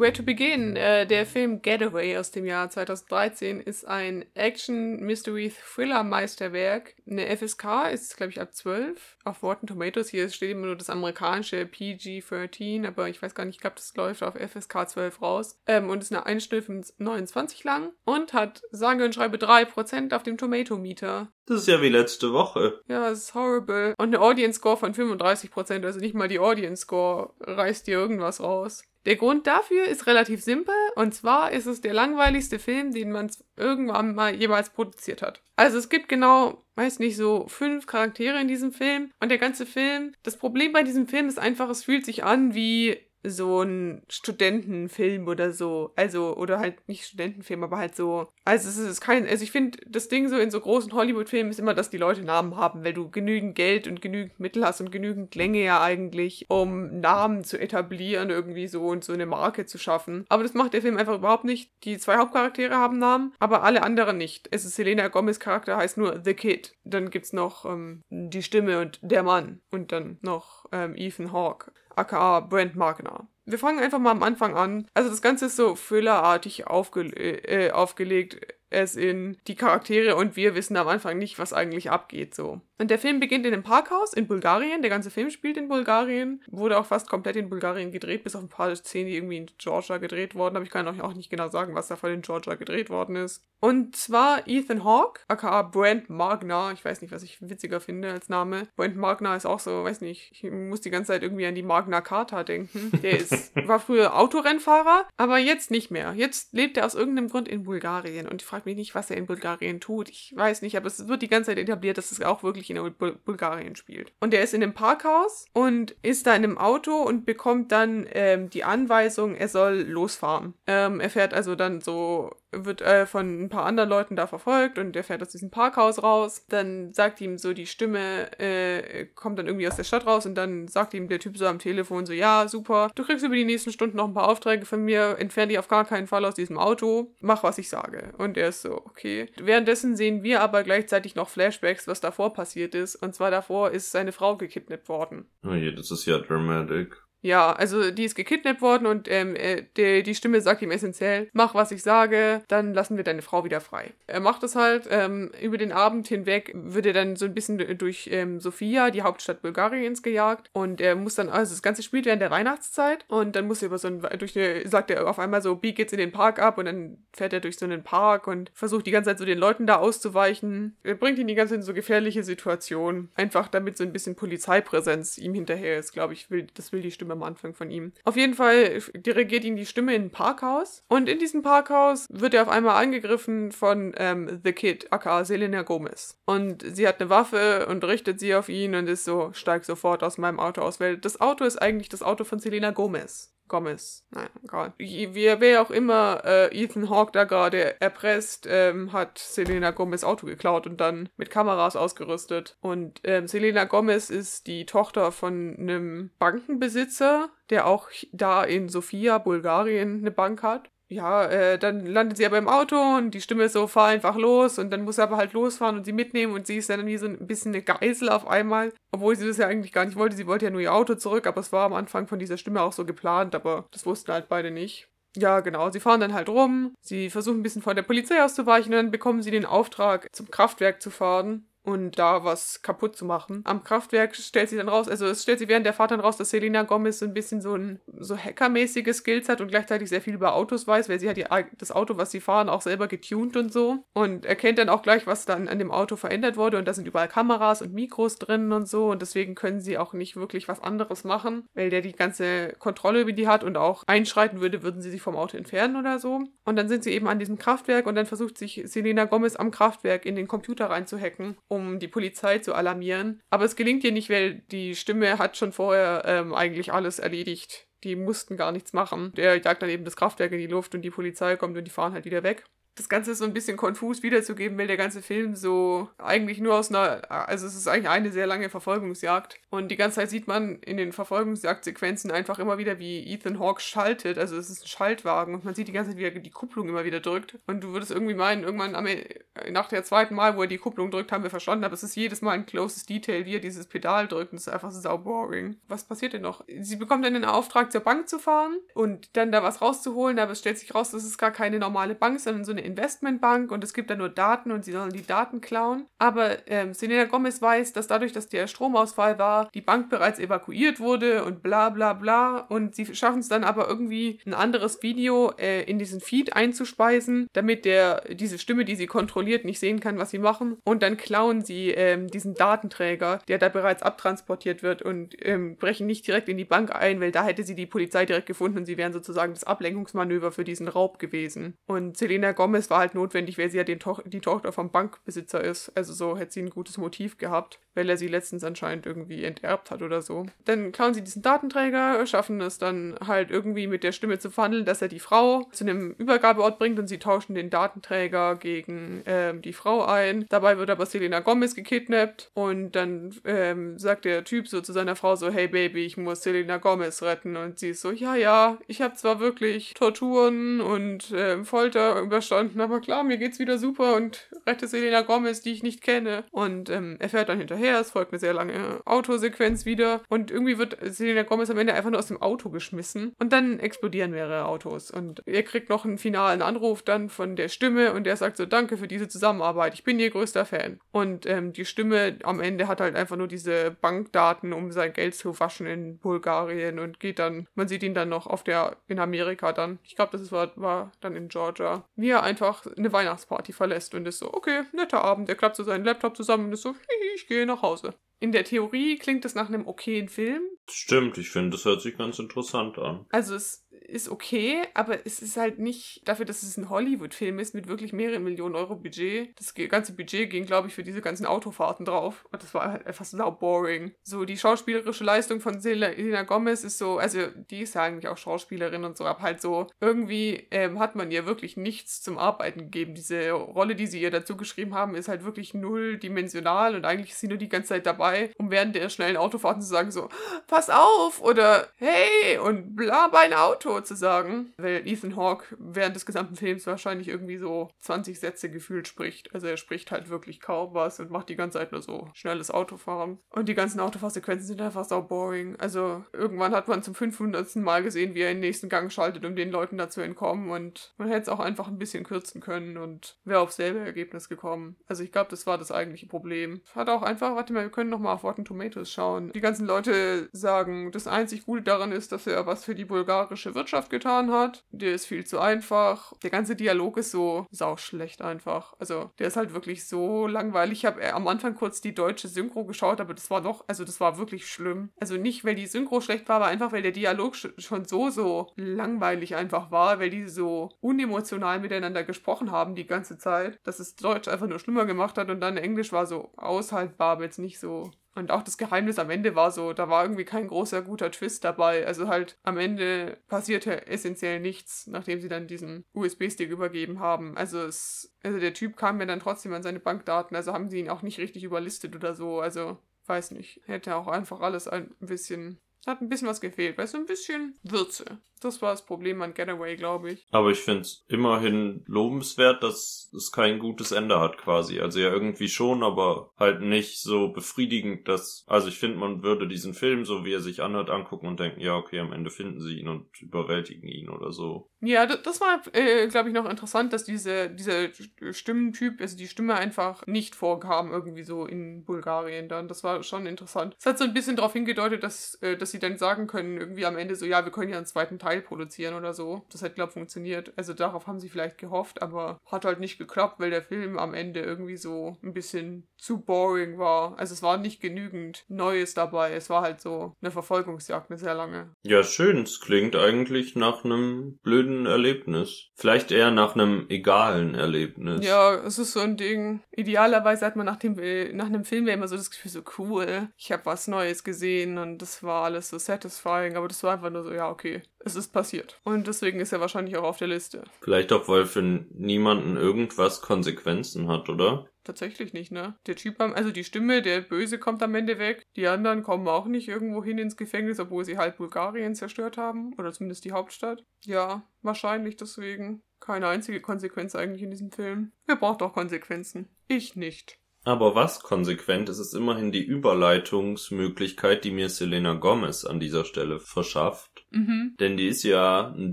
Where to Begin, äh, der Film Getaway aus dem Jahr 2013, ist ein Action-Mystery-Thriller-Meisterwerk. Eine FSK ist, glaube ich, ab 12 auf Rotten Tomatoes. Hier steht immer nur das amerikanische PG-13, aber ich weiß gar nicht, ich glaube, das läuft auf FSK 12 raus. Ähm, und ist eine 1 Stunde 29 lang und hat sage und schreibe 3% auf dem Tomato-Meter. Das ist ja wie letzte Woche. Ja, es ist horrible. Und eine Audience-Score von 35%, also nicht mal die Audience-Score reißt dir irgendwas raus. Der Grund dafür ist relativ simpel und zwar ist es der langweiligste Film, den man irgendwann mal jemals produziert hat. Also es gibt genau, weiß nicht, so fünf Charaktere in diesem Film und der ganze Film, das Problem bei diesem Film ist einfach, es fühlt sich an wie so ein Studentenfilm oder so. Also, oder halt nicht Studentenfilm, aber halt so. Also, es ist kein. Also, ich finde, das Ding so in so großen Hollywood-Filmen ist immer, dass die Leute Namen haben, weil du genügend Geld und genügend Mittel hast und genügend Länge ja eigentlich, um Namen zu etablieren, irgendwie so und so eine Marke zu schaffen. Aber das macht der Film einfach überhaupt nicht. Die zwei Hauptcharaktere haben Namen, aber alle anderen nicht. Es ist Selena Gomez Charakter heißt nur The Kid. Dann gibt's noch ähm, die Stimme und der Mann. Und dann noch ähm, Ethan Hawke aka Brent Magner. Wir fangen einfach mal am Anfang an. Also das Ganze ist so thrillerartig aufge äh, aufgelegt, es in die Charaktere und wir wissen am Anfang nicht, was eigentlich abgeht so. Und der Film beginnt in einem Parkhaus in Bulgarien. Der ganze Film spielt in Bulgarien. Wurde auch fast komplett in Bulgarien gedreht, bis auf ein paar Szenen, die irgendwie in Georgia gedreht wurden. Aber ich kann euch auch nicht genau sagen, was davon in Georgia gedreht worden ist. Und zwar Ethan Hawke, aka Brent Magner. Ich weiß nicht, was ich witziger finde als Name. Brent Magner ist auch so, weiß nicht, ich muss die ganze Zeit irgendwie an die Magna Carta denken. Der ist, war früher Autorennfahrer, aber jetzt nicht mehr. Jetzt lebt er aus irgendeinem Grund in Bulgarien. Und ich frage mich nicht, was er in Bulgarien tut. Ich weiß nicht, aber es wird die ganze Zeit etabliert, dass es auch wirklich in Bul Bulgarien spielt. Und er ist in einem Parkhaus und ist da in einem Auto und bekommt dann ähm, die Anweisung, er soll losfahren. Ähm, er fährt also dann so wird äh, von ein paar anderen Leuten da verfolgt und er fährt aus diesem Parkhaus raus. Dann sagt ihm so die Stimme, äh, kommt dann irgendwie aus der Stadt raus und dann sagt ihm der Typ so am Telefon so, ja, super, du kriegst über die nächsten Stunden noch ein paar Aufträge von mir, entferne dich auf gar keinen Fall aus diesem Auto, mach, was ich sage. Und er ist so, okay. Währenddessen sehen wir aber gleichzeitig noch Flashbacks, was davor passiert ist. Und zwar davor ist seine Frau gekidnappt worden. Oh je, das ist ja dramatic. Ja, also die ist gekidnappt worden und ähm, äh, die, die Stimme sagt ihm essentiell, mach was ich sage, dann lassen wir deine Frau wieder frei. Er macht es halt, ähm, über den Abend hinweg wird er dann so ein bisschen durch ähm, Sofia, die Hauptstadt Bulgariens, gejagt und er muss dann, also das Ganze spielt während der Weihnachtszeit und dann muss er über so ein, durch eine, sagt er auf einmal so, bieg jetzt in den Park ab und dann fährt er durch so einen Park und versucht die ganze Zeit so den Leuten da auszuweichen. Er bringt ihn die ganze Zeit in so gefährliche Situationen, einfach damit so ein bisschen Polizeipräsenz ihm hinterher ist, glaube ich, will, das will die Stimme Stimme am Anfang von ihm. Auf jeden Fall dirigiert ihn die Stimme in ein Parkhaus. Und in diesem Parkhaus wird er auf einmal angegriffen von ähm, The Kid, aka Selena Gomez. Und sie hat eine Waffe und richtet sie auf ihn und ist so, steig sofort aus meinem Auto aus, weil das Auto ist eigentlich das Auto von Selena Gomez. Gomez. Naja, egal. Wie, wer auch immer äh, Ethan Hawke da gerade erpresst, ähm, hat Selena Gomez Auto geklaut und dann mit Kameras ausgerüstet. Und ähm, Selena Gomez ist die Tochter von einem Bankenbesitzer, der auch da in Sofia, Bulgarien, eine Bank hat ja, äh, dann landet sie aber im Auto und die Stimme ist so, fahr einfach los und dann muss er aber halt losfahren und sie mitnehmen und sie ist dann wie so ein bisschen eine Geisel auf einmal, obwohl sie das ja eigentlich gar nicht wollte. Sie wollte ja nur ihr Auto zurück, aber es war am Anfang von dieser Stimme auch so geplant, aber das wussten halt beide nicht. Ja, genau. Sie fahren dann halt rum. Sie versuchen ein bisschen von der Polizei auszuweichen und dann bekommen sie den Auftrag, zum Kraftwerk zu fahren und da was kaputt zu machen. Am Kraftwerk stellt sich dann raus, also es stellt sich während der Fahrt dann raus, dass Selena Gomez so ein bisschen so ein so hackermäßige Skills hat und gleichzeitig sehr viel über Autos weiß, weil sie hat die, das Auto, was sie fahren, auch selber getuned und so und erkennt dann auch gleich, was dann an dem Auto verändert wurde und da sind überall Kameras und Mikros drin und so und deswegen können sie auch nicht wirklich was anderes machen, weil der die ganze Kontrolle über die hat und auch einschreiten würde, würden sie sich vom Auto entfernen oder so. Und dann sind sie eben an diesem Kraftwerk und dann versucht sich Selena Gomez am Kraftwerk in den Computer reinzuhacken um die Polizei zu alarmieren. Aber es gelingt ihr nicht, weil die Stimme hat schon vorher ähm, eigentlich alles erledigt. Die mussten gar nichts machen. Der jagt dann eben das Kraftwerk in die Luft und die Polizei kommt und die fahren halt wieder weg das Ganze so ein bisschen konfus wiederzugeben, weil der ganze Film so eigentlich nur aus einer, also es ist eigentlich eine sehr lange Verfolgungsjagd. Und die ganze Zeit sieht man in den Verfolgungsjagdsequenzen einfach immer wieder, wie Ethan Hawke schaltet. Also es ist ein Schaltwagen und man sieht die ganze Zeit, wie er die Kupplung immer wieder drückt. Und du würdest irgendwie meinen, irgendwann am, e, nach der zweiten Mal, wo er die Kupplung drückt, haben wir verstanden, aber es ist jedes Mal ein closes Detail, wie er dieses Pedal drückt. Und es ist einfach sau boring. Was passiert denn noch? Sie bekommt dann den Auftrag, zur Bank zu fahren und dann da was rauszuholen, aber es stellt sich raus, das ist gar keine normale Bank, sondern so eine Investmentbank und es gibt da nur Daten und sie sollen die Daten klauen. Aber ähm, Selena Gomez weiß, dass dadurch, dass der Stromausfall war, die Bank bereits evakuiert wurde und bla bla bla. Und sie schaffen es dann aber irgendwie ein anderes Video äh, in diesen Feed einzuspeisen, damit der diese Stimme, die sie kontrolliert, nicht sehen kann, was sie machen. Und dann klauen sie ähm, diesen Datenträger, der da bereits abtransportiert wird und ähm, brechen nicht direkt in die Bank ein, weil da hätte sie die Polizei direkt gefunden und sie wären sozusagen das Ablenkungsmanöver für diesen Raub gewesen. Und Selena Gomez es war halt notwendig, weil sie ja to die Tochter vom Bankbesitzer ist. Also so hätte sie ein gutes Motiv gehabt, weil er sie letztens anscheinend irgendwie enterbt hat oder so. Dann klauen sie diesen Datenträger, schaffen es dann halt irgendwie mit der Stimme zu verhandeln, dass er die Frau zu einem Übergabeort bringt und sie tauschen den Datenträger gegen ähm, die Frau ein. Dabei wird aber Selena Gomez gekidnappt und dann ähm, sagt der Typ so zu seiner Frau so, hey Baby, ich muss Selena Gomez retten. Und sie ist so, ja, ja, ich habe zwar wirklich Torturen und äh, Folter überstanden, verstanden, aber klar, mir geht's wieder super und rette Selena Gomez, die ich nicht kenne. Und ähm, er fährt dann hinterher, es folgt eine sehr lange Autosequenz wieder und irgendwie wird Selena Gomez am Ende einfach nur aus dem Auto geschmissen und dann explodieren mehrere Autos und er kriegt noch einen finalen Anruf dann von der Stimme und der sagt so, danke für diese Zusammenarbeit, ich bin ihr größter Fan. Und ähm, die Stimme am Ende hat halt einfach nur diese Bankdaten, um sein Geld zu waschen in Bulgarien und geht dann, man sieht ihn dann noch auf der, in Amerika dann, ich glaube, das war, war dann in Georgia, wie er einfach eine Weihnachtsparty verlässt und ist so, okay, netter Abend. Er klappt so seinen Laptop zusammen und ist so, ich gehe nach Hause. In der Theorie klingt das nach einem okayen Film. Stimmt, ich finde, das hört sich ganz interessant an. Also es ist okay, aber es ist halt nicht dafür, dass es ein Hollywood-Film ist mit wirklich mehreren Millionen Euro Budget. Das ganze Budget ging, glaube ich, für diese ganzen Autofahrten drauf. Und das war halt einfach so boring. So, die schauspielerische Leistung von Selena Gomez ist so, also die ist ja eigentlich auch Schauspielerin und so, aber halt so, irgendwie ähm, hat man ihr wirklich nichts zum Arbeiten gegeben. Diese Rolle, die sie ihr dazu geschrieben haben, ist halt wirklich nulldimensional und eigentlich ist sie nur die ganze Zeit dabei, um während der schnellen Autofahrten zu sagen so, pass auf oder hey und bla bein Auto sozusagen, weil Ethan Hawke während des gesamten Films wahrscheinlich irgendwie so 20 Sätze gefühlt spricht. Also er spricht halt wirklich kaum was und macht die ganze Zeit nur so schnelles Autofahren. Und die ganzen Autofahrsequenzen sind einfach so boring. Also irgendwann hat man zum 500. Mal gesehen, wie er in den nächsten Gang schaltet, um den Leuten dazu entkommen und man hätte es auch einfach ein bisschen kürzen können und wäre aufs selbe Ergebnis gekommen. Also ich glaube, das war das eigentliche Problem. Hat auch einfach, warte mal, wir können noch mal auf Rotten Tomatoes schauen. Die ganzen Leute sagen, das einzig Gute daran ist, dass er was für die bulgarische Wirtschaft getan hat. Der ist viel zu einfach. Der ganze Dialog ist so sauschlecht einfach. Also, der ist halt wirklich so langweilig. Ich habe am Anfang kurz die deutsche Synchro geschaut, aber das war doch, also das war wirklich schlimm. Also nicht, weil die Synchro schlecht war, aber einfach, weil der Dialog schon so, so langweilig einfach war, weil die so unemotional miteinander gesprochen haben die ganze Zeit, dass es Deutsch einfach nur schlimmer gemacht hat und dann Englisch war so aushaltbar, aber jetzt nicht so und auch das Geheimnis am Ende war so, da war irgendwie kein großer guter Twist dabei. Also halt am Ende passierte essentiell nichts, nachdem sie dann diesen USB-Stick übergeben haben. Also es, also der Typ kam mir dann trotzdem an seine Bankdaten, also haben sie ihn auch nicht richtig überlistet oder so. Also weiß nicht, hätte auch einfach alles ein bisschen hat ein bisschen was gefehlt, weißt du, ein bisschen Würze. Das war das Problem an Getaway, glaube ich. Aber ich finde es immerhin lobenswert, dass es kein gutes Ende hat quasi. Also ja irgendwie schon, aber halt nicht so befriedigend, dass... Also ich finde, man würde diesen Film, so wie er sich anhört, angucken und denken, ja, okay, am Ende finden sie ihn und überwältigen ihn oder so. Ja, das war, äh, glaube ich, noch interessant, dass diese, dieser Stimmentyp, also die Stimme einfach nicht vorkam irgendwie so in Bulgarien dann. Das war schon interessant. Es hat so ein bisschen darauf hingedeutet, dass, äh, dass sie dann sagen können, irgendwie am Ende so, ja, wir können ja einen zweiten Teil produzieren oder so. Das hat, glaube ich, funktioniert. Also darauf haben sie vielleicht gehofft, aber hat halt nicht geklappt, weil der Film am Ende irgendwie so ein bisschen zu boring war. Also es war nicht genügend Neues dabei. Es war halt so eine Verfolgungsjagd, eine sehr lange. Ja, schön. Es klingt eigentlich nach einem blöden Erlebnis. Vielleicht eher nach einem egalen Erlebnis. Ja, es ist so ein Ding. Idealerweise hat man nach, dem, nach einem Film ja immer so das Gefühl, so cool, ich habe was Neues gesehen und das war alles so satisfying, aber das war einfach nur so, ja, okay, es ist passiert. Und deswegen ist er wahrscheinlich auch auf der Liste. Vielleicht auch, weil für niemanden irgendwas Konsequenzen hat, oder? Tatsächlich nicht, ne? Der Typ, also die Stimme, der Böse kommt am Ende weg. Die anderen kommen auch nicht irgendwo hin ins Gefängnis, obwohl sie halb Bulgarien zerstört haben. Oder zumindest die Hauptstadt. Ja, wahrscheinlich deswegen. Keine einzige Konsequenz eigentlich in diesem Film. Wer braucht auch Konsequenzen? Ich nicht. Aber was konsequent ist, ist immerhin die Überleitungsmöglichkeit, die mir Selena Gomez an dieser Stelle verschafft. Mhm. Denn die ist ja ein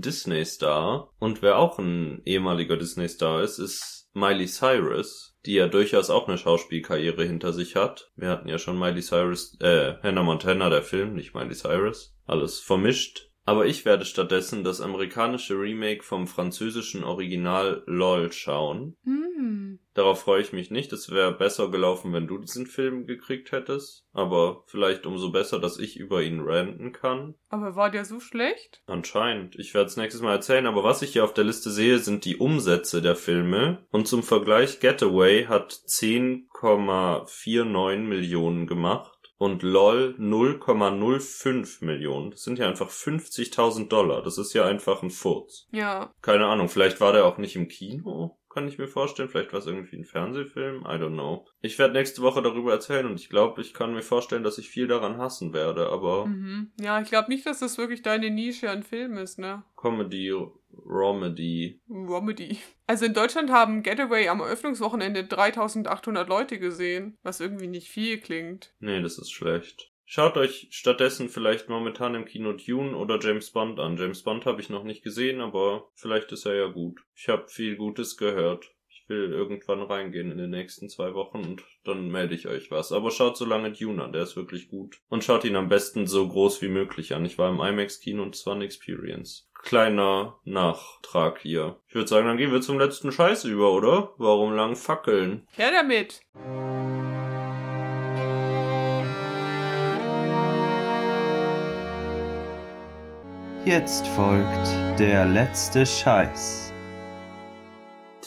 Disney-Star. Und wer auch ein ehemaliger Disney-Star ist, ist Miley Cyrus, die ja durchaus auch eine Schauspielkarriere hinter sich hat. Wir hatten ja schon Miley Cyrus, äh, Hannah Montana, der Film, nicht Miley Cyrus. Alles vermischt. Aber ich werde stattdessen das amerikanische Remake vom französischen Original LOL schauen. Hm. Darauf freue ich mich nicht. Es wäre besser gelaufen, wenn du diesen Film gekriegt hättest. Aber vielleicht umso besser, dass ich über ihn ranten kann. Aber war der so schlecht? Anscheinend. Ich werde es nächstes Mal erzählen. Aber was ich hier auf der Liste sehe, sind die Umsätze der Filme. Und zum Vergleich, Getaway hat 10,49 Millionen gemacht und LOL 0,05 Millionen. Das sind ja einfach 50.000 Dollar. Das ist ja einfach ein Furz. Ja. Keine Ahnung, vielleicht war der auch nicht im Kino, kann ich mir vorstellen. Vielleicht war es irgendwie ein Fernsehfilm. I don't know. Ich werde nächste Woche darüber erzählen und ich glaube, ich kann mir vorstellen, dass ich viel daran hassen werde, aber. Mhm. Ja, ich glaube nicht, dass das wirklich deine Nische an Film ist, ne? Comedy, Romedy. Romedy. Also in Deutschland haben Getaway am Eröffnungswochenende 3800 Leute gesehen, was irgendwie nicht viel klingt. Nee, das ist schlecht. Schaut euch stattdessen vielleicht momentan im Kino Dune oder James Bond an. James Bond habe ich noch nicht gesehen, aber vielleicht ist er ja gut. Ich habe viel Gutes gehört. Ich will irgendwann reingehen in den nächsten zwei Wochen und dann melde ich euch was. Aber schaut so lange Dune an, der ist wirklich gut. Und schaut ihn am besten so groß wie möglich an. Ich war im IMAX-Kino und zwar eine Experience kleiner Nachtrag hier. Ich würde sagen, dann gehen wir zum letzten Scheiß über, oder? Warum lang fackeln? Her damit! Jetzt folgt der letzte Scheiß.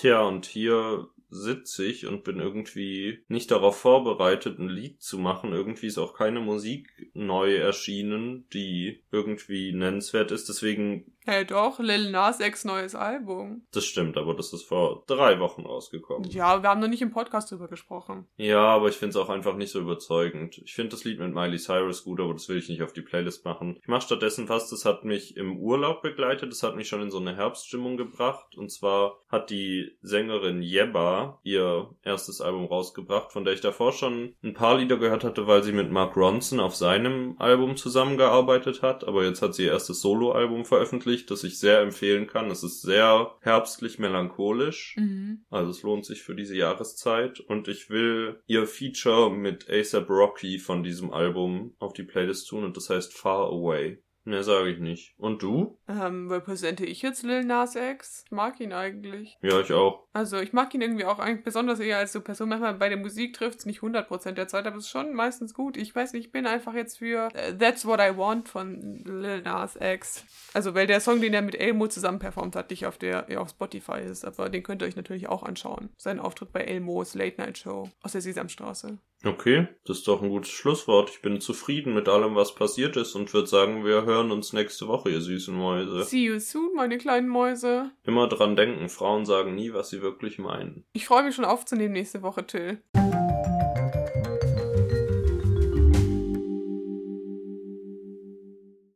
Tja, und hier sitze ich und bin irgendwie nicht darauf vorbereitet, ein Lied zu machen. Irgendwie ist auch keine Musik neu erschienen, die irgendwie nennenswert ist. Deswegen Hey doch, Lil Nas X neues Album. Das stimmt, aber das ist vor drei Wochen rausgekommen. Ja, wir haben noch nicht im Podcast drüber gesprochen. Ja, aber ich finde es auch einfach nicht so überzeugend. Ich finde das Lied mit Miley Cyrus gut, aber das will ich nicht auf die Playlist machen. Ich mache stattdessen fast, das hat mich im Urlaub begleitet, das hat mich schon in so eine Herbststimmung gebracht. Und zwar hat die Sängerin Yebba ihr erstes Album rausgebracht, von der ich davor schon ein paar Lieder gehört hatte, weil sie mit Mark Ronson auf seinem Album zusammengearbeitet hat. Aber jetzt hat sie ihr erstes Soloalbum veröffentlicht wirklich, das ich sehr empfehlen kann. Es ist sehr herbstlich melancholisch. Mhm. Also es lohnt sich für diese Jahreszeit. Und ich will ihr Feature mit ASAP Rocky von diesem Album auf die Playlist tun und das heißt Far Away. Mehr sage ich nicht. Und du? Ähm, repräsente ich jetzt Lil Nas X? Ich mag ihn eigentlich. Ja, ich auch. Also ich mag ihn irgendwie auch eigentlich besonders eher als so Person. Manchmal bei der Musik trifft es nicht 100% der Zeit, aber es ist schon meistens gut. Ich weiß nicht, ich bin einfach jetzt für äh, That's What I Want von Lil Nas X. Also weil der Song, den er mit Elmo zusammen performt hat, nicht auf der ja, auf Spotify ist, aber den könnt ihr euch natürlich auch anschauen. Sein Auftritt bei Elmos Late Night Show aus der Sesamstraße. Okay, das ist doch ein gutes Schlusswort. Ich bin zufrieden mit allem, was passiert ist und würde sagen, wir hören uns nächste Woche, ihr süßen Mäuse. See you soon, meine kleinen Mäuse. Immer dran denken, Frauen sagen nie, was sie wirklich meinen. Ich freue mich schon aufzunehmen nächste Woche, Till.